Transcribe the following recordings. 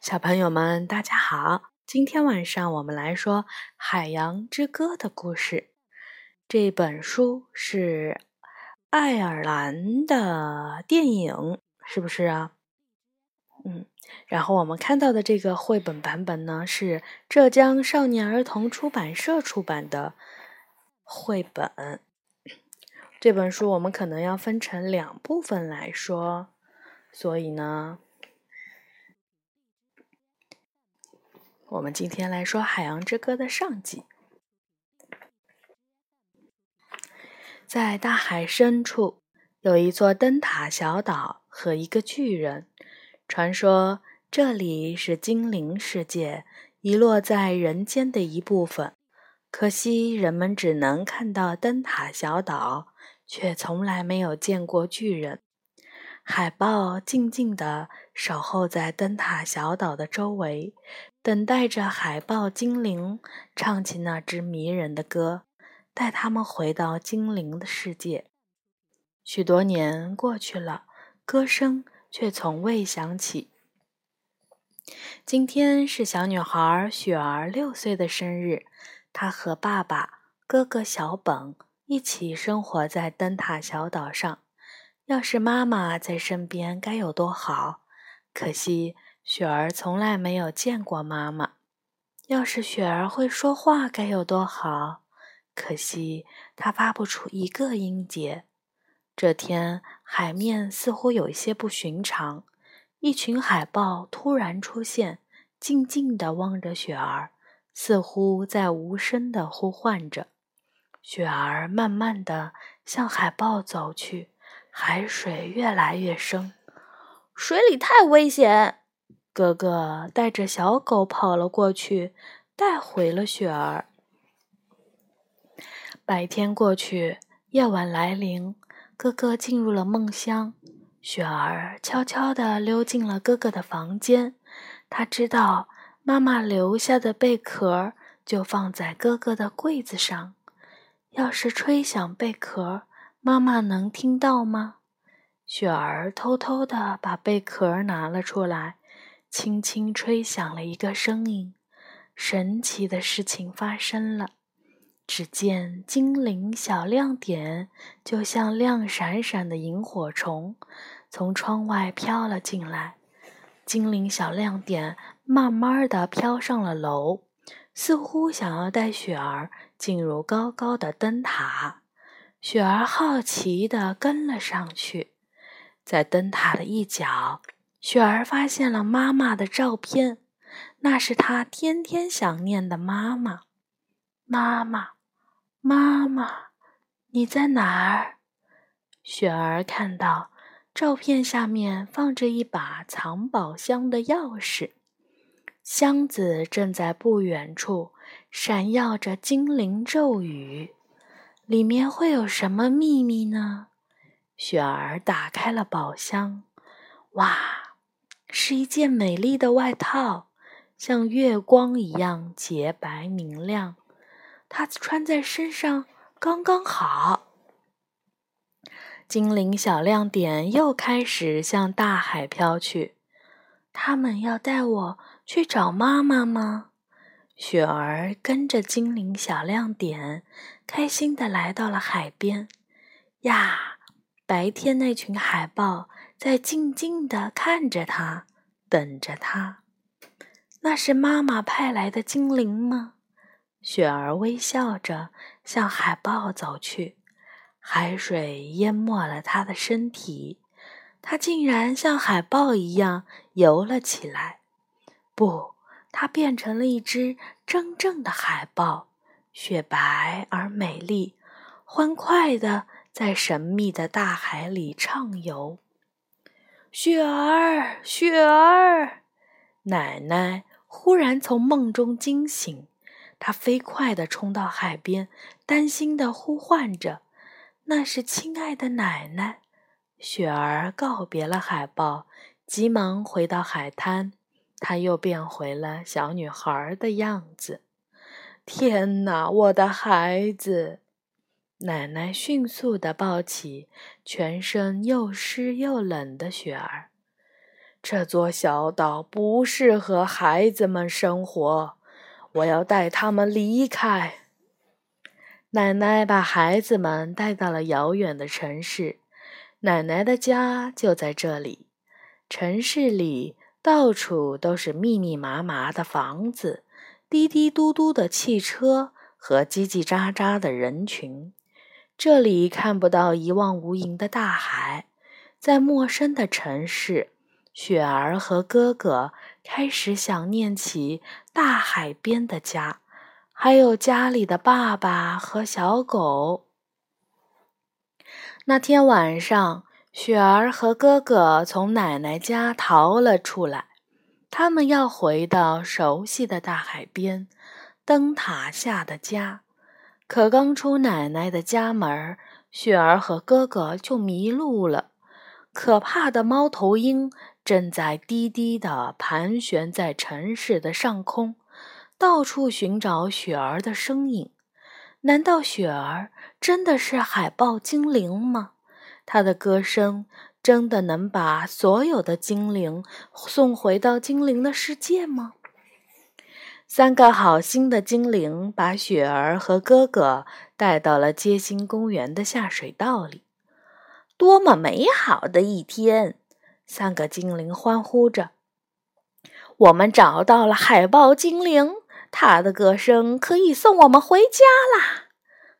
小朋友们，大家好！今天晚上我们来说《海洋之歌》的故事。这本书是爱尔兰的电影，是不是啊？嗯，然后我们看到的这个绘本版本呢，是浙江少年儿童出版社出版的绘本。这本书我们可能要分成两部分来说，所以呢。我们今天来说《海洋之歌》的上集。在大海深处，有一座灯塔小岛和一个巨人。传说这里是精灵世界，遗落在人间的一部分。可惜人们只能看到灯塔小岛，却从来没有见过巨人。海豹静静地守候在灯塔小岛的周围。等待着海豹精灵唱起那支迷人的歌，带他们回到精灵的世界。许多年过去了，歌声却从未响起。今天是小女孩雪儿六岁的生日，她和爸爸、哥哥小本一起生活在灯塔小岛上。要是妈妈在身边，该有多好！可惜。雪儿从来没有见过妈妈。要是雪儿会说话，该有多好！可惜她发不出一个音节。这天，海面似乎有一些不寻常。一群海豹突然出现，静静地望着雪儿，似乎在无声地呼唤着。雪儿慢慢地向海豹走去，海水越来越深，水里太危险。哥哥带着小狗跑了过去，带回了雪儿。白天过去，夜晚来临，哥哥进入了梦乡。雪儿悄悄地溜进了哥哥的房间。他知道妈妈留下的贝壳就放在哥哥的柜子上。要是吹响贝壳，妈妈能听到吗？雪儿偷偷地把贝壳拿了出来。轻轻吹响了一个声音，神奇的事情发生了。只见精灵小亮点，就像亮闪闪的萤火虫，从窗外飘了进来。精灵小亮点慢慢的飘上了楼，似乎想要带雪儿进入高高的灯塔。雪儿好奇的跟了上去，在灯塔的一角。雪儿发现了妈妈的照片，那是她天天想念的妈妈。妈妈，妈妈，你在哪儿？雪儿看到照片下面放着一把藏宝箱的钥匙，箱子正在不远处闪耀着精灵咒语，里面会有什么秘密呢？雪儿打开了宝箱，哇！是一件美丽的外套，像月光一样洁白明亮。它穿在身上刚刚好。精灵小亮点又开始向大海飘去。他们要带我去找妈妈吗？雪儿跟着精灵小亮点，开心的来到了海边。呀，白天那群海豹。在静静地看着它，等着它。那是妈妈派来的精灵吗？雪儿微笑着向海豹走去，海水淹没了他的身体，他竟然像海豹一样游了起来。不，它变成了一只真正的海豹，雪白而美丽，欢快地在神秘的大海里畅游。雪儿，雪儿！奶奶忽然从梦中惊醒，她飞快地冲到海边，担心地呼唤着：“那是亲爱的奶奶！”雪儿告别了海豹，急忙回到海滩，她又变回了小女孩的样子。天哪，我的孩子！奶奶迅速地抱起全身又湿又冷的雪儿。这座小岛不适合孩子们生活，我要带他们离开。奶奶把孩子们带到了遥远的城市，奶奶的家就在这里。城市里到处都是密密麻麻的房子，滴滴嘟嘟的汽车和叽叽喳喳的人群。这里看不到一望无垠的大海。在陌生的城市，雪儿和哥哥开始想念起大海边的家。还有家里的爸爸和小狗。那天晚上，雪儿和哥哥从奶奶家逃了出来，他们要回到熟悉的大海边，灯塔下的家。可刚出奶奶的家门，雪儿和哥哥就迷路了。可怕的猫头鹰正在低低地盘旋在城市的上空。到处寻找雪儿的身影，难道雪儿真的是海豹精灵吗？他的歌声真的能把所有的精灵送回到精灵的世界吗？三个好心的精灵把雪儿和哥哥带到了街心公园的下水道里，多么美好的一天！三个精灵欢呼着：“我们找到了海豹精灵！”他的歌声可以送我们回家啦。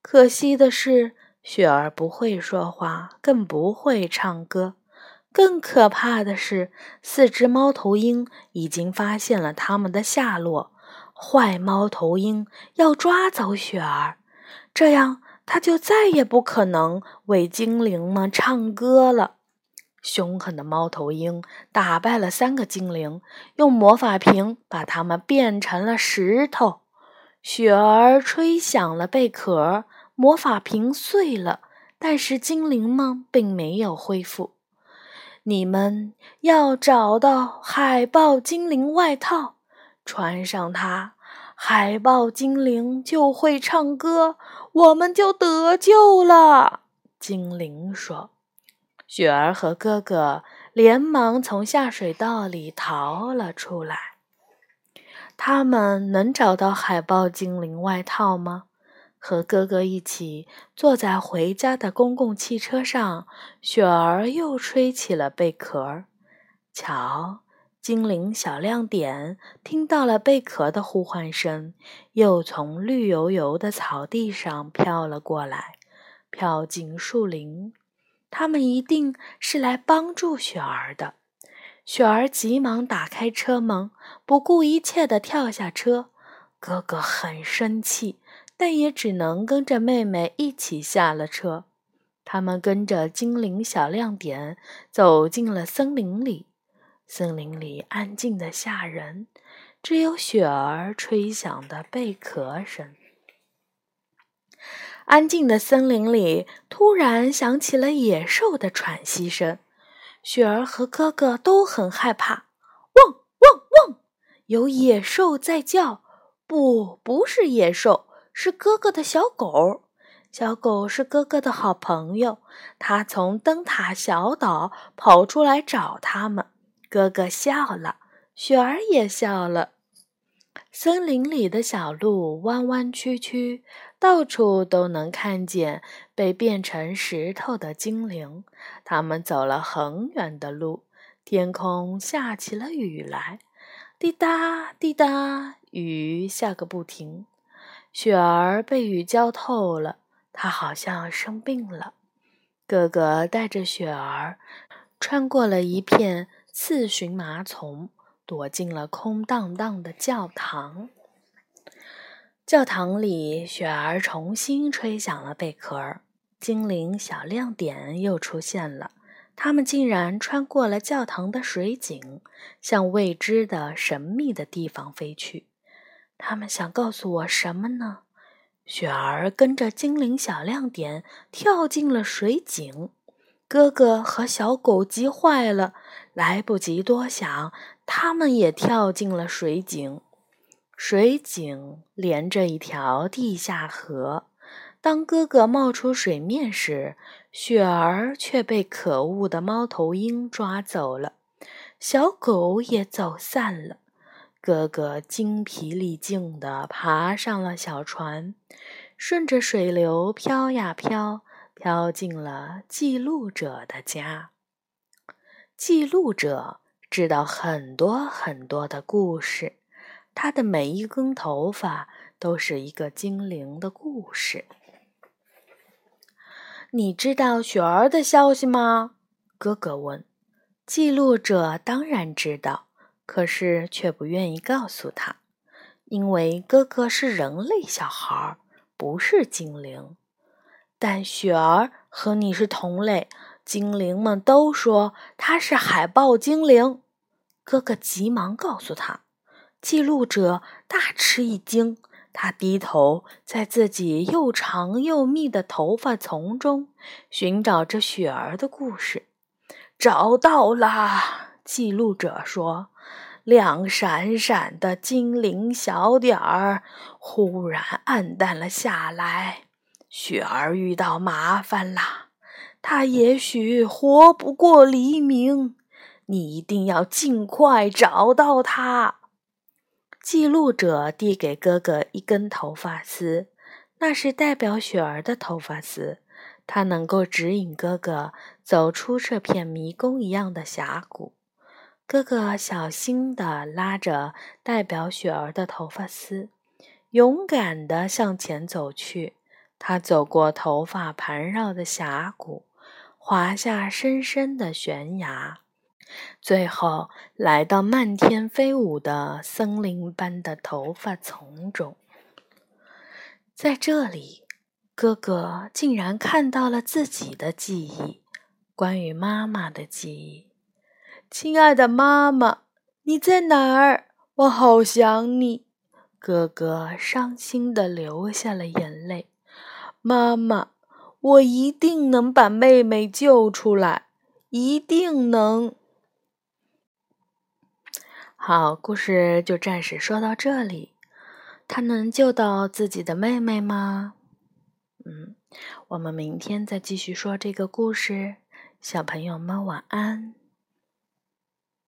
可惜的是，雪儿不会说话，更不会唱歌。更可怕的是，四只猫头鹰已经发现了他们的下落。坏猫头鹰要抓走雪儿，这样他就再也不可能为精灵们唱歌了。凶狠的猫头鹰打败了三个精灵，用魔法瓶把它们变成了石头。雪儿吹响了贝壳，魔法瓶碎了，但是精灵们并没有恢复。你们要找到海豹精灵外套，穿上它，海豹精灵就会唱歌，我们就得救了。精灵说。雪儿和哥哥连忙从下水道里逃了出来。他们能找到海豹精灵外套吗？和哥哥一起坐在回家的公共汽车上，雪儿又吹起了贝壳。瞧，精灵小亮点听到了贝壳的呼唤声，又从绿油油的草地上飘了过来，飘进树林。他们一定是来帮助雪儿的。雪儿急忙打开车门，不顾一切地跳下车。哥哥很生气，但也只能跟着妹妹一起下了车。他们跟着精灵小亮点走进了森林里。森林里安静的吓人，只有雪儿吹响的贝壳声。安静的森林里突然响起了野兽的喘息声，雪儿和哥哥都很害怕。汪汪汪！有野兽在叫，不，不是野兽，是哥哥的小狗。小狗是哥哥的好朋友，它从灯塔小岛跑出来找他们。哥哥笑了，雪儿也笑了。森林里的小路弯弯曲曲，到处都能看见被变成石头的精灵。他们走了很远的路，天空下起了雨来，滴答滴答，雨下个不停。雪儿被雨浇透了，她好像生病了。哥哥带着雪儿穿过了一片刺荨麻丛。躲进了空荡荡的教堂。教堂里，雪儿重新吹响了贝壳，精灵小亮点又出现了。他们竟然穿过了教堂的水井，向未知的神秘的地方飞去。他们想告诉我什么呢？雪儿跟着精灵小亮点跳进了水井。哥哥和小狗急坏了，来不及多想，他们也跳进了水井。水井连着一条地下河。当哥哥冒出水面时，雪儿却被可恶的猫头鹰抓走了。小狗也走散了。哥哥精疲力尽地爬上了小船，顺着水流飘呀飘，飘进了记录者的家。记录者知道很多很多的故事，他的每一根头发都是一个精灵的故事。你知道雪儿的消息吗？哥哥问。记录者当然知道。可是却不愿意告诉他，因为哥哥是人类小孩，不是精灵。但雪儿和你是同类，精灵们都说他是海豹精灵。哥哥急忙告诉他。记录者大吃一惊，他低头在自己又长又密的头发丛中寻找着雪儿的故事。找到了，记录者说。亮闪闪的精灵小点儿忽然暗淡了下来，雪儿遇到麻烦了，她也许活不过黎明。你一定要尽快找到她。记录者递给哥哥一根头发丝，那是代表雪儿的头发丝，它能够指引哥哥走出这片迷宫一样的峡谷。哥哥小心地拉着代表雪儿的头发丝，勇敢地向前走去。他走过头发盘绕的峡谷，滑下深深的悬崖，最后来到漫天飞舞的森林般的头发丛中。在这里，哥哥竟然看到了自己的记忆，关于妈妈的记忆。亲爱的妈妈，你在哪儿？我好想你。哥哥伤心的流下了眼泪。妈妈，我一定能把妹妹救出来，一定能。好，故事就暂时说到这里。他能救到自己的妹妹吗？嗯，我们明天再继续说这个故事。小朋友们晚安。